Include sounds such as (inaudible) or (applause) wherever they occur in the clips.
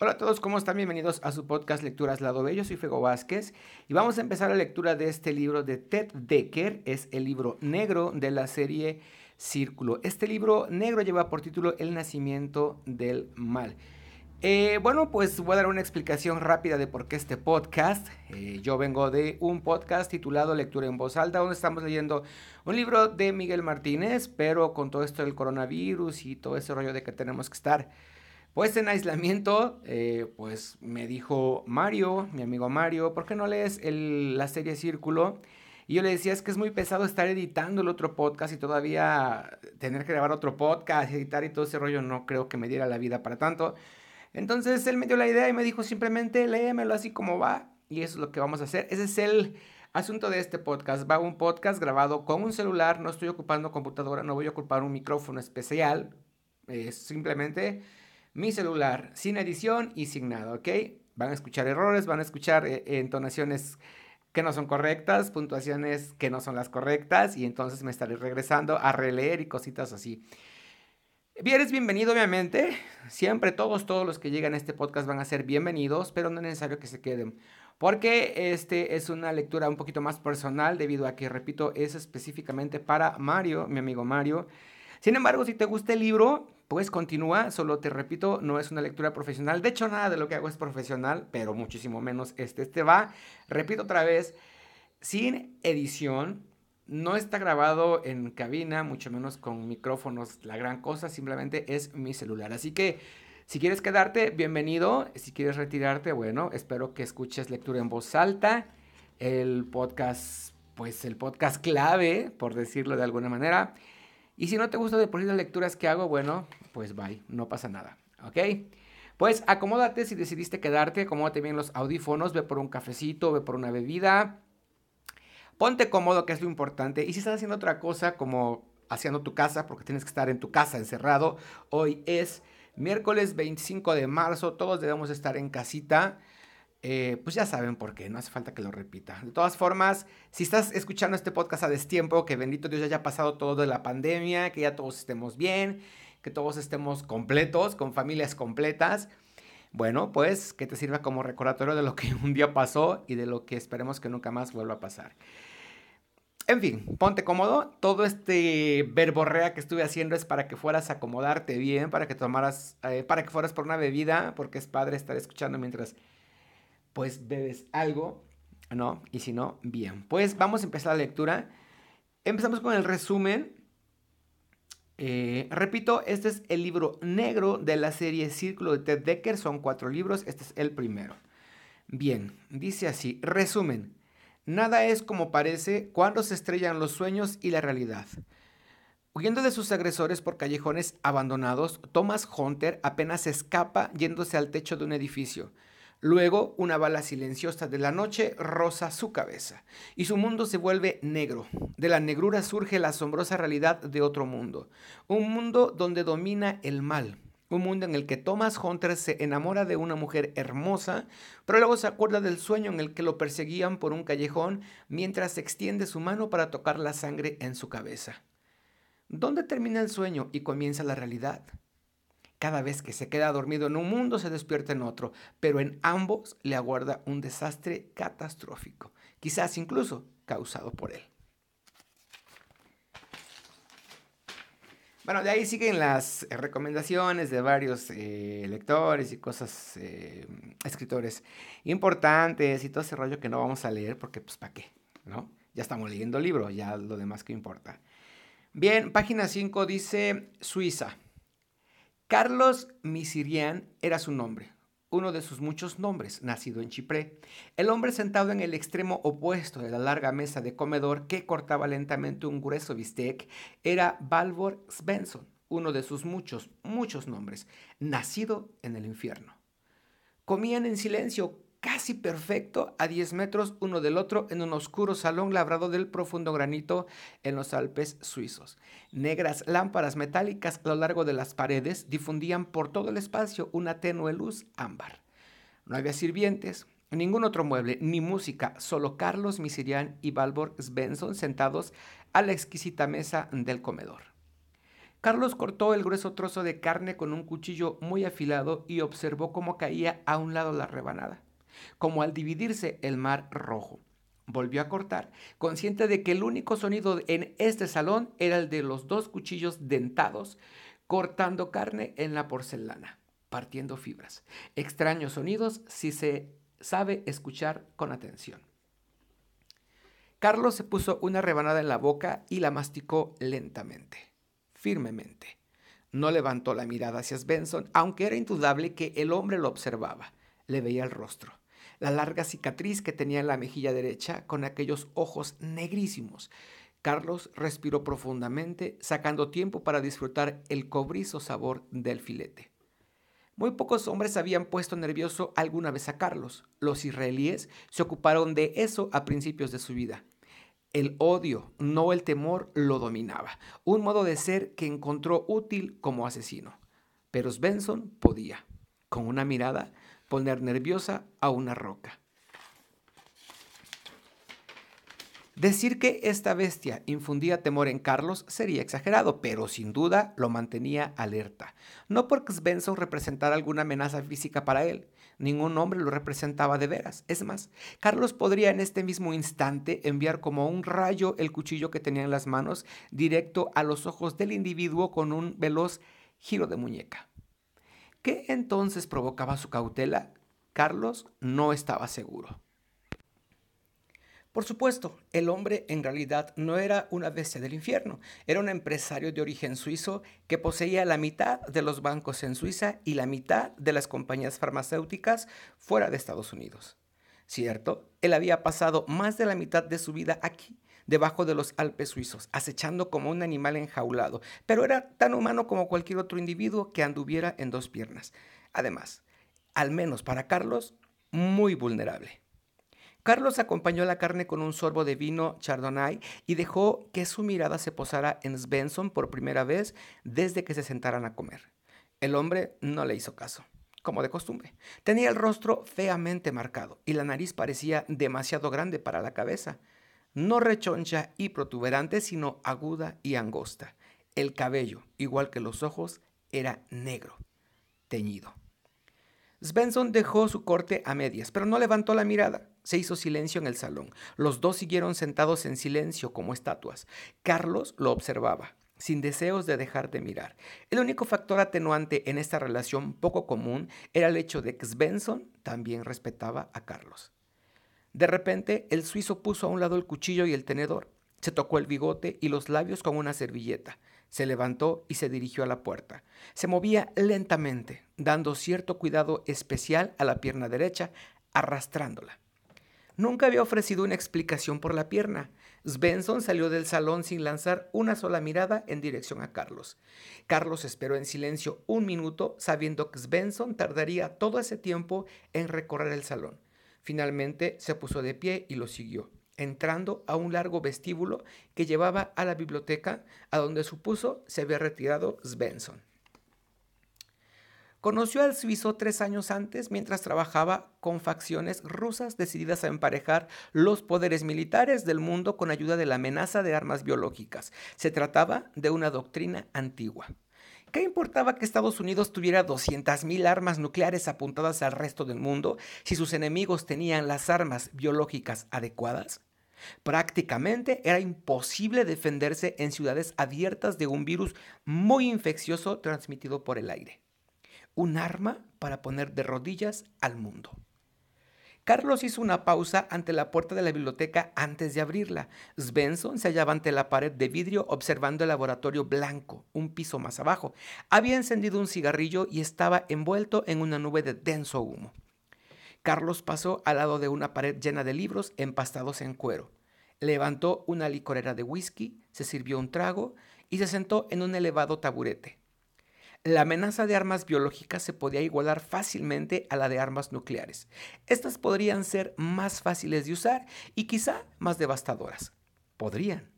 Hola a todos, ¿cómo están? Bienvenidos a su podcast Lecturas Lado Bello. Soy Fego Vázquez y vamos a empezar la lectura de este libro de Ted Decker. Es el libro negro de la serie Círculo. Este libro negro lleva por título El nacimiento del mal. Eh, bueno, pues voy a dar una explicación rápida de por qué este podcast. Eh, yo vengo de un podcast titulado Lectura en Voz Alta, donde estamos leyendo un libro de Miguel Martínez, pero con todo esto del coronavirus y todo ese rollo de que tenemos que estar pues en aislamiento, eh, pues me dijo Mario, mi amigo Mario, ¿por qué no lees la serie Círculo? Y yo le decía, es que es muy pesado estar editando el otro podcast y todavía tener que grabar otro podcast, editar y todo ese rollo, no creo que me diera la vida para tanto. Entonces él me dio la idea y me dijo simplemente léemelo así como va y eso es lo que vamos a hacer. Ese es el asunto de este podcast. Va un podcast grabado con un celular, no estoy ocupando computadora, no voy a ocupar un micrófono especial, es simplemente mi celular, sin edición y sin nada, ¿ok? Van a escuchar errores, van a escuchar eh, entonaciones que no son correctas, puntuaciones que no son las correctas y entonces me estaré regresando a releer y cositas así. Bien, bienvenido obviamente, siempre todos, todos los que llegan a este podcast van a ser bienvenidos, pero no es necesario que se queden, porque este es una lectura un poquito más personal debido a que, repito, es específicamente para Mario, mi amigo Mario. Sin embargo, si te gusta el libro, pues continúa, solo te repito, no es una lectura profesional. De hecho, nada de lo que hago es profesional, pero muchísimo menos este. Este va, repito otra vez, sin edición. No está grabado en cabina, mucho menos con micrófonos, la gran cosa, simplemente es mi celular. Así que si quieres quedarte, bienvenido. Si quieres retirarte, bueno, espero que escuches lectura en voz alta. El podcast, pues el podcast clave, por decirlo de alguna manera. Y si no te gusta de por sí las lecturas que hago, bueno, pues bye, no pasa nada, ¿ok? Pues acomódate si decidiste quedarte, acomódate bien los audífonos, ve por un cafecito, ve por una bebida. Ponte cómodo, que es lo importante. Y si estás haciendo otra cosa, como haciendo tu casa, porque tienes que estar en tu casa encerrado, hoy es miércoles 25 de marzo, todos debemos estar en casita. Eh, pues ya saben por qué, no hace falta que lo repita. De todas formas, si estás escuchando este podcast a destiempo, que bendito Dios ya haya pasado todo de la pandemia, que ya todos estemos bien, que todos estemos completos, con familias completas, bueno, pues que te sirva como recordatorio de lo que (laughs) un día pasó y de lo que esperemos que nunca más vuelva a pasar. En fin, ponte cómodo. Todo este verborrea que estuve haciendo es para que fueras a acomodarte bien, para que tomaras, eh, para que fueras por una bebida, porque es padre estar escuchando mientras pues bebes algo, ¿no? Y si no, bien. Pues vamos a empezar la lectura. Empezamos con el resumen. Eh, repito, este es el libro negro de la serie Círculo de Ted Decker. Son cuatro libros. Este es el primero. Bien, dice así. Resumen. Nada es como parece cuando se estrellan los sueños y la realidad. Huyendo de sus agresores por callejones abandonados, Thomas Hunter apenas escapa yéndose al techo de un edificio. Luego, una bala silenciosa de la noche roza su cabeza y su mundo se vuelve negro. De la negrura surge la asombrosa realidad de otro mundo. Un mundo donde domina el mal. Un mundo en el que Thomas Hunter se enamora de una mujer hermosa, pero luego se acuerda del sueño en el que lo perseguían por un callejón mientras extiende su mano para tocar la sangre en su cabeza. ¿Dónde termina el sueño y comienza la realidad? Cada vez que se queda dormido en un mundo, se despierta en otro, pero en ambos le aguarda un desastre catastrófico, quizás incluso causado por él. Bueno, de ahí siguen las eh, recomendaciones de varios eh, lectores y cosas, eh, escritores importantes y todo ese rollo que no vamos a leer porque, pues, ¿para qué? ¿No? Ya estamos leyendo el libro, ya lo demás que importa. Bien, página 5 dice Suiza. Carlos Misirian era su nombre, uno de sus muchos nombres, nacido en Chipre. El hombre sentado en el extremo opuesto de la larga mesa de comedor que cortaba lentamente un grueso bistec era Balvor Svensson, uno de sus muchos, muchos nombres, nacido en el infierno. Comían en silencio, casi perfecto a 10 metros uno del otro en un oscuro salón labrado del profundo granito en los Alpes suizos. Negras lámparas metálicas a lo largo de las paredes difundían por todo el espacio una tenue luz ámbar. No había sirvientes, ningún otro mueble, ni música, solo Carlos Misirian y Valborg Svensson sentados a la exquisita mesa del comedor. Carlos cortó el grueso trozo de carne con un cuchillo muy afilado y observó cómo caía a un lado la rebanada, como al dividirse el mar rojo. Volvió a cortar, consciente de que el único sonido en este salón era el de los dos cuchillos dentados cortando carne en la porcelana, partiendo fibras. Extraños sonidos si se sabe escuchar con atención. Carlos se puso una rebanada en la boca y la masticó lentamente firmemente. No levantó la mirada hacia Svensson, aunque era indudable que el hombre lo observaba. Le veía el rostro, la larga cicatriz que tenía en la mejilla derecha con aquellos ojos negrísimos. Carlos respiró profundamente, sacando tiempo para disfrutar el cobrizo sabor del filete. Muy pocos hombres habían puesto nervioso alguna vez a Carlos. Los israelíes se ocuparon de eso a principios de su vida. El odio, no el temor, lo dominaba, un modo de ser que encontró útil como asesino. Pero Svensson podía, con una mirada, poner nerviosa a una roca. Decir que esta bestia infundía temor en Carlos sería exagerado, pero sin duda lo mantenía alerta. No porque Svensson representara alguna amenaza física para él, ningún hombre lo representaba de veras. Es más, Carlos podría en este mismo instante enviar como un rayo el cuchillo que tenía en las manos directo a los ojos del individuo con un veloz giro de muñeca. ¿Qué entonces provocaba su cautela? Carlos no estaba seguro. Por supuesto, el hombre en realidad no era una bestia del infierno, era un empresario de origen suizo que poseía la mitad de los bancos en Suiza y la mitad de las compañías farmacéuticas fuera de Estados Unidos. Cierto, él había pasado más de la mitad de su vida aquí, debajo de los Alpes suizos, acechando como un animal enjaulado, pero era tan humano como cualquier otro individuo que anduviera en dos piernas. Además, al menos para Carlos, muy vulnerable. Carlos acompañó la carne con un sorbo de vino chardonnay y dejó que su mirada se posara en Svensson por primera vez desde que se sentaran a comer. El hombre no le hizo caso, como de costumbre. Tenía el rostro feamente marcado y la nariz parecía demasiado grande para la cabeza. No rechoncha y protuberante, sino aguda y angosta. El cabello, igual que los ojos, era negro, teñido. Svensson dejó su corte a medias, pero no levantó la mirada. Se hizo silencio en el salón. Los dos siguieron sentados en silencio como estatuas. Carlos lo observaba, sin deseos de dejar de mirar. El único factor atenuante en esta relación poco común era el hecho de que Svensson también respetaba a Carlos. De repente, el suizo puso a un lado el cuchillo y el tenedor. Se tocó el bigote y los labios con una servilleta. Se levantó y se dirigió a la puerta. Se movía lentamente, dando cierto cuidado especial a la pierna derecha, arrastrándola. Nunca había ofrecido una explicación por la pierna. Svensson salió del salón sin lanzar una sola mirada en dirección a Carlos. Carlos esperó en silencio un minuto, sabiendo que Svensson tardaría todo ese tiempo en recorrer el salón. Finalmente se puso de pie y lo siguió, entrando a un largo vestíbulo que llevaba a la biblioteca, a donde supuso se había retirado Svensson. Conoció al suizo tres años antes mientras trabajaba con facciones rusas decididas a emparejar los poderes militares del mundo con ayuda de la amenaza de armas biológicas. Se trataba de una doctrina antigua. ¿Qué importaba que Estados Unidos tuviera 200.000 armas nucleares apuntadas al resto del mundo si sus enemigos tenían las armas biológicas adecuadas? Prácticamente era imposible defenderse en ciudades abiertas de un virus muy infeccioso transmitido por el aire un arma para poner de rodillas al mundo. Carlos hizo una pausa ante la puerta de la biblioteca antes de abrirla. Svensson se hallaba ante la pared de vidrio observando el laboratorio blanco, un piso más abajo. Había encendido un cigarrillo y estaba envuelto en una nube de denso humo. Carlos pasó al lado de una pared llena de libros empastados en cuero. Levantó una licorera de whisky, se sirvió un trago y se sentó en un elevado taburete la amenaza de armas biológicas se podía igualar fácilmente a la de armas nucleares. Estas podrían ser más fáciles de usar y quizá más devastadoras. Podrían.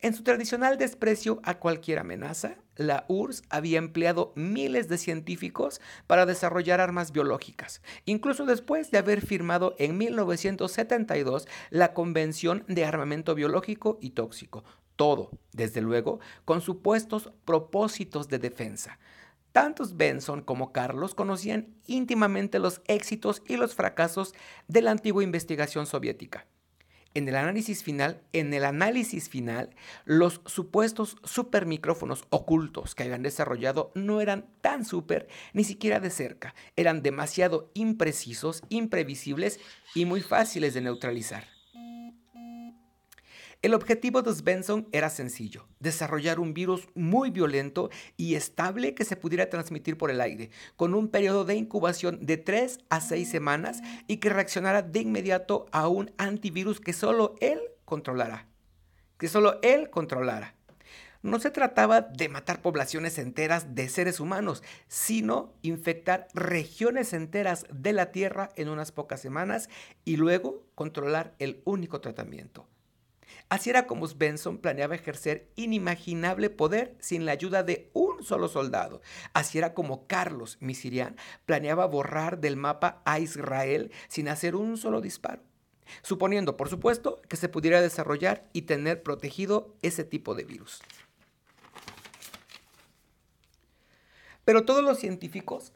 En su tradicional desprecio a cualquier amenaza, la URSS había empleado miles de científicos para desarrollar armas biológicas, incluso después de haber firmado en 1972 la Convención de Armamento Biológico y Tóxico, todo, desde luego, con supuestos propósitos de defensa. Tantos Benson como Carlos conocían íntimamente los éxitos y los fracasos de la antigua investigación soviética. En el análisis final, en el análisis final, los supuestos supermicrófonos ocultos que habían desarrollado no eran tan super ni siquiera de cerca, eran demasiado imprecisos, imprevisibles y muy fáciles de neutralizar. El objetivo de Svensson era sencillo, desarrollar un virus muy violento y estable que se pudiera transmitir por el aire, con un periodo de incubación de 3 a 6 semanas y que reaccionara de inmediato a un antivirus que solo él controlara. Que solo él controlara. No se trataba de matar poblaciones enteras de seres humanos, sino infectar regiones enteras de la Tierra en unas pocas semanas y luego controlar el único tratamiento Así era como Svensson planeaba ejercer inimaginable poder sin la ayuda de un solo soldado. Así era como Carlos Misirian planeaba borrar del mapa a Israel sin hacer un solo disparo. Suponiendo, por supuesto, que se pudiera desarrollar y tener protegido ese tipo de virus. Pero todos los científicos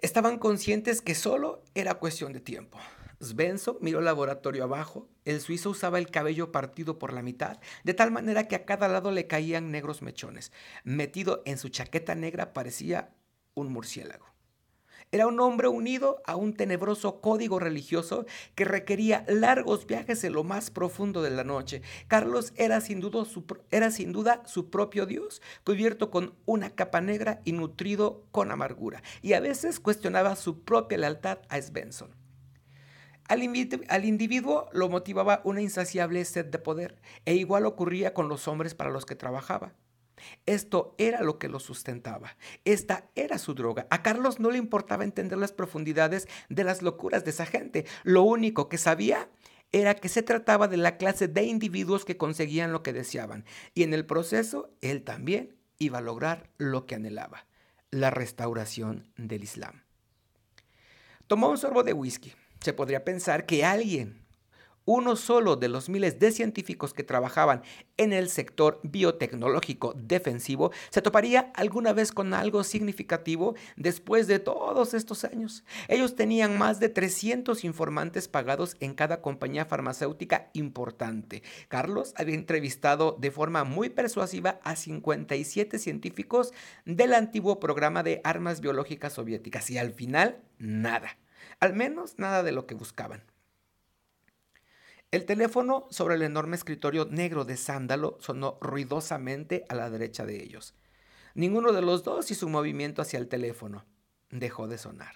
estaban conscientes que solo era cuestión de tiempo. Svensson miró el laboratorio abajo. El suizo usaba el cabello partido por la mitad, de tal manera que a cada lado le caían negros mechones. Metido en su chaqueta negra parecía un murciélago. Era un hombre unido a un tenebroso código religioso que requería largos viajes en lo más profundo de la noche. Carlos era sin duda su, era sin duda su propio Dios, cubierto con una capa negra y nutrido con amargura, y a veces cuestionaba su propia lealtad a Svensson. Al, individuo lo motivaba una insaciable sed de poder, e igual ocurría con los hombres para los que trabajaba. Esto era lo que lo sustentaba. Esta era su droga. A Carlos no le importaba entender las profundidades de las locuras de esa gente. Lo único que sabía era que se trataba de la clase de individuos que conseguían lo que deseaban. Y en el proceso, él también iba a lograr lo que anhelaba, la restauración del Islam. Tomó un sorbo de whisky se podría pensar que alguien, uno solo de los miles de científicos que trabajaban en el sector biotecnológico defensivo, se toparía alguna vez con algo significativo después de todos estos años. Ellos tenían más de 300 informantes pagados en cada compañía farmacéutica importante. Carlos había entrevistado de forma muy persuasiva a 57 científicos del antiguo programa de armas biológicas soviéticas y al final, nada. Al menos nada de lo que buscaban. El teléfono sobre el enorme escritorio negro de sándalo sonó ruidosamente a la derecha de ellos. Ninguno de los dos hizo un movimiento hacia el teléfono. Dejó de sonar.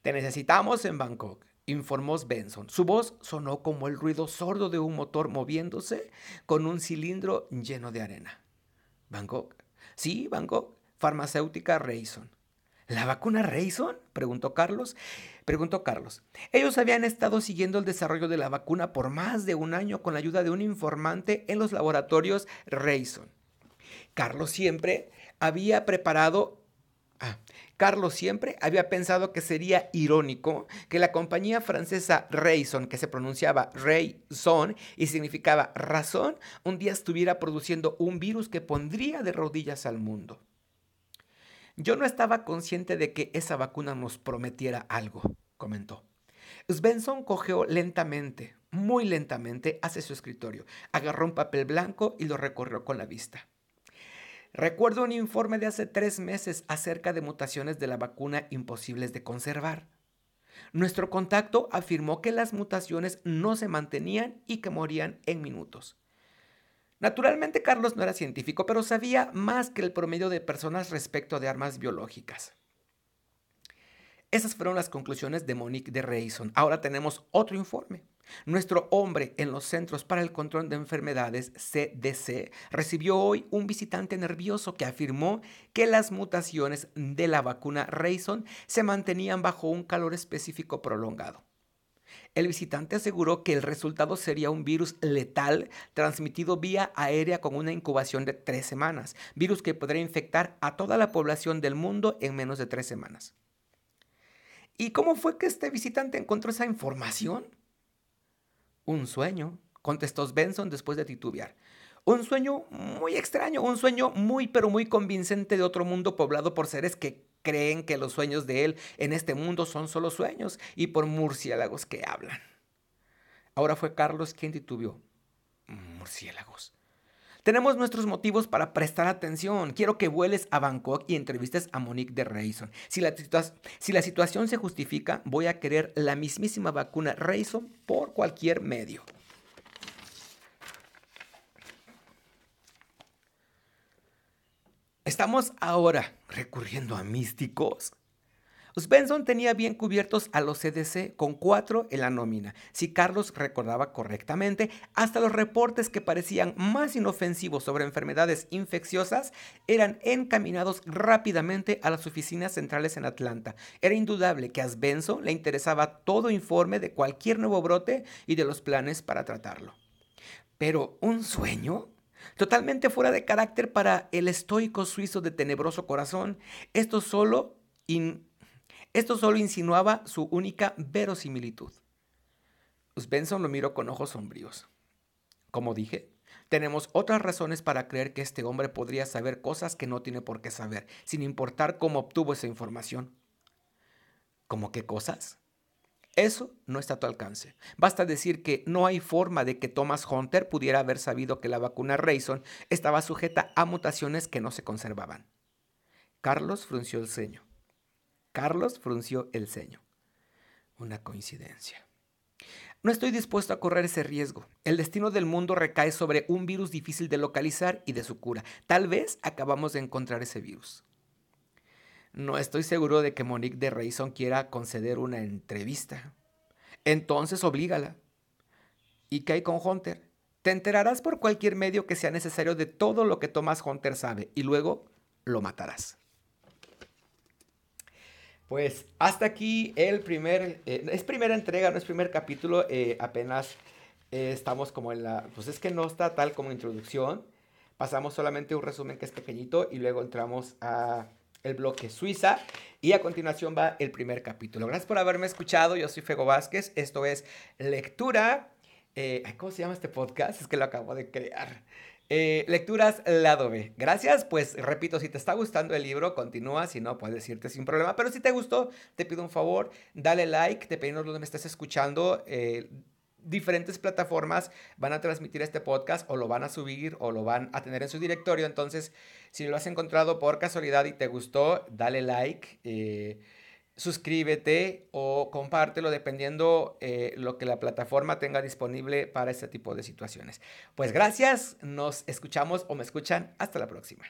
Te necesitamos en Bangkok, informó Benson. Su voz sonó como el ruido sordo de un motor moviéndose con un cilindro lleno de arena. ¿Bangkok? Sí, Bangkok. Farmacéutica Rayson. ¿La vacuna Rayson? preguntó Carlos. Preguntó Carlos. Ellos habían estado siguiendo el desarrollo de la vacuna por más de un año con la ayuda de un informante en los laboratorios Rayson. Carlos siempre había preparado Ah, Carlos siempre había pensado que sería irónico que la compañía francesa Rayson, que se pronunciaba Rayson y significaba razón, un día estuviera produciendo un virus que pondría de rodillas al mundo. Yo no estaba consciente de que esa vacuna nos prometiera algo, comentó. Svensson cogeó lentamente, muy lentamente, hacia su escritorio, agarró un papel blanco y lo recorrió con la vista. Recuerdo un informe de hace tres meses acerca de mutaciones de la vacuna imposibles de conservar. Nuestro contacto afirmó que las mutaciones no se mantenían y que morían en minutos. Naturalmente Carlos no era científico, pero sabía más que el promedio de personas respecto de armas biológicas. Esas fueron las conclusiones de Monique de Reyson. Ahora tenemos otro informe. Nuestro hombre en los Centros para el Control de Enfermedades, CDC, recibió hoy un visitante nervioso que afirmó que las mutaciones de la vacuna Rayson se mantenían bajo un calor específico prolongado. El visitante aseguró que el resultado sería un virus letal transmitido vía aérea con una incubación de tres semanas, virus que podría infectar a toda la población del mundo en menos de tres semanas. ¿Y cómo fue que este visitante encontró esa información? Un sueño, contestó Benson después de titubear. Un sueño muy extraño, un sueño muy pero muy convincente de otro mundo poblado por seres que creen que los sueños de él en este mundo son solo sueños y por murciélagos que hablan. Ahora fue Carlos quien titubeó. Murciélagos. Tenemos nuestros motivos para prestar atención. Quiero que vueles a Bangkok y entrevistes a Monique de Rayson. Si la, si la situación se justifica, voy a querer la mismísima vacuna Rayson por cualquier medio. ¿Estamos ahora recurriendo a místicos? Benson tenía bien cubiertos a los CDC con cuatro en la nómina, si Carlos recordaba correctamente, hasta los reportes que parecían más inofensivos sobre enfermedades infecciosas eran encaminados rápidamente a las oficinas centrales en Atlanta. Era indudable que a Benson le interesaba todo informe de cualquier nuevo brote y de los planes para tratarlo. Pero, ¿un sueño? Totalmente fuera de carácter para el estoico suizo de tenebroso corazón, esto solo esto solo insinuaba su única verosimilitud. Benson lo miró con ojos sombríos. Como dije, tenemos otras razones para creer que este hombre podría saber cosas que no tiene por qué saber, sin importar cómo obtuvo esa información. ¿Cómo qué cosas? Eso no está a tu alcance. Basta decir que no hay forma de que Thomas Hunter pudiera haber sabido que la vacuna Rayson estaba sujeta a mutaciones que no se conservaban. Carlos frunció el ceño. Carlos frunció el ceño. Una coincidencia. No estoy dispuesto a correr ese riesgo. El destino del mundo recae sobre un virus difícil de localizar y de su cura. Tal vez acabamos de encontrar ese virus. No estoy seguro de que Monique de Rayson quiera conceder una entrevista. Entonces oblígala. ¿Y qué hay con Hunter? Te enterarás por cualquier medio que sea necesario de todo lo que Thomas Hunter sabe y luego lo matarás. Pues hasta aquí el primer, eh, es primera entrega, no es primer capítulo, eh, apenas eh, estamos como en la, pues es que no está tal como introducción, pasamos solamente un resumen que es pequeñito y luego entramos a el bloque Suiza y a continuación va el primer capítulo. Gracias por haberme escuchado, yo soy Fego Vázquez, esto es Lectura, ¿cómo se llama este podcast? Es que lo acabo de crear. Eh, lecturas lado B. Gracias, pues repito, si te está gustando el libro, continúa, si no, puedes irte sin problema. Pero si te gustó, te pido un favor, dale like, dependiendo de donde me estés escuchando. Eh, diferentes plataformas van a transmitir este podcast o lo van a subir o lo van a tener en su directorio. Entonces, si lo has encontrado por casualidad y te gustó, dale like. Eh, suscríbete o compártelo dependiendo eh, lo que la plataforma tenga disponible para este tipo de situaciones. Pues gracias, nos escuchamos o me escuchan. Hasta la próxima.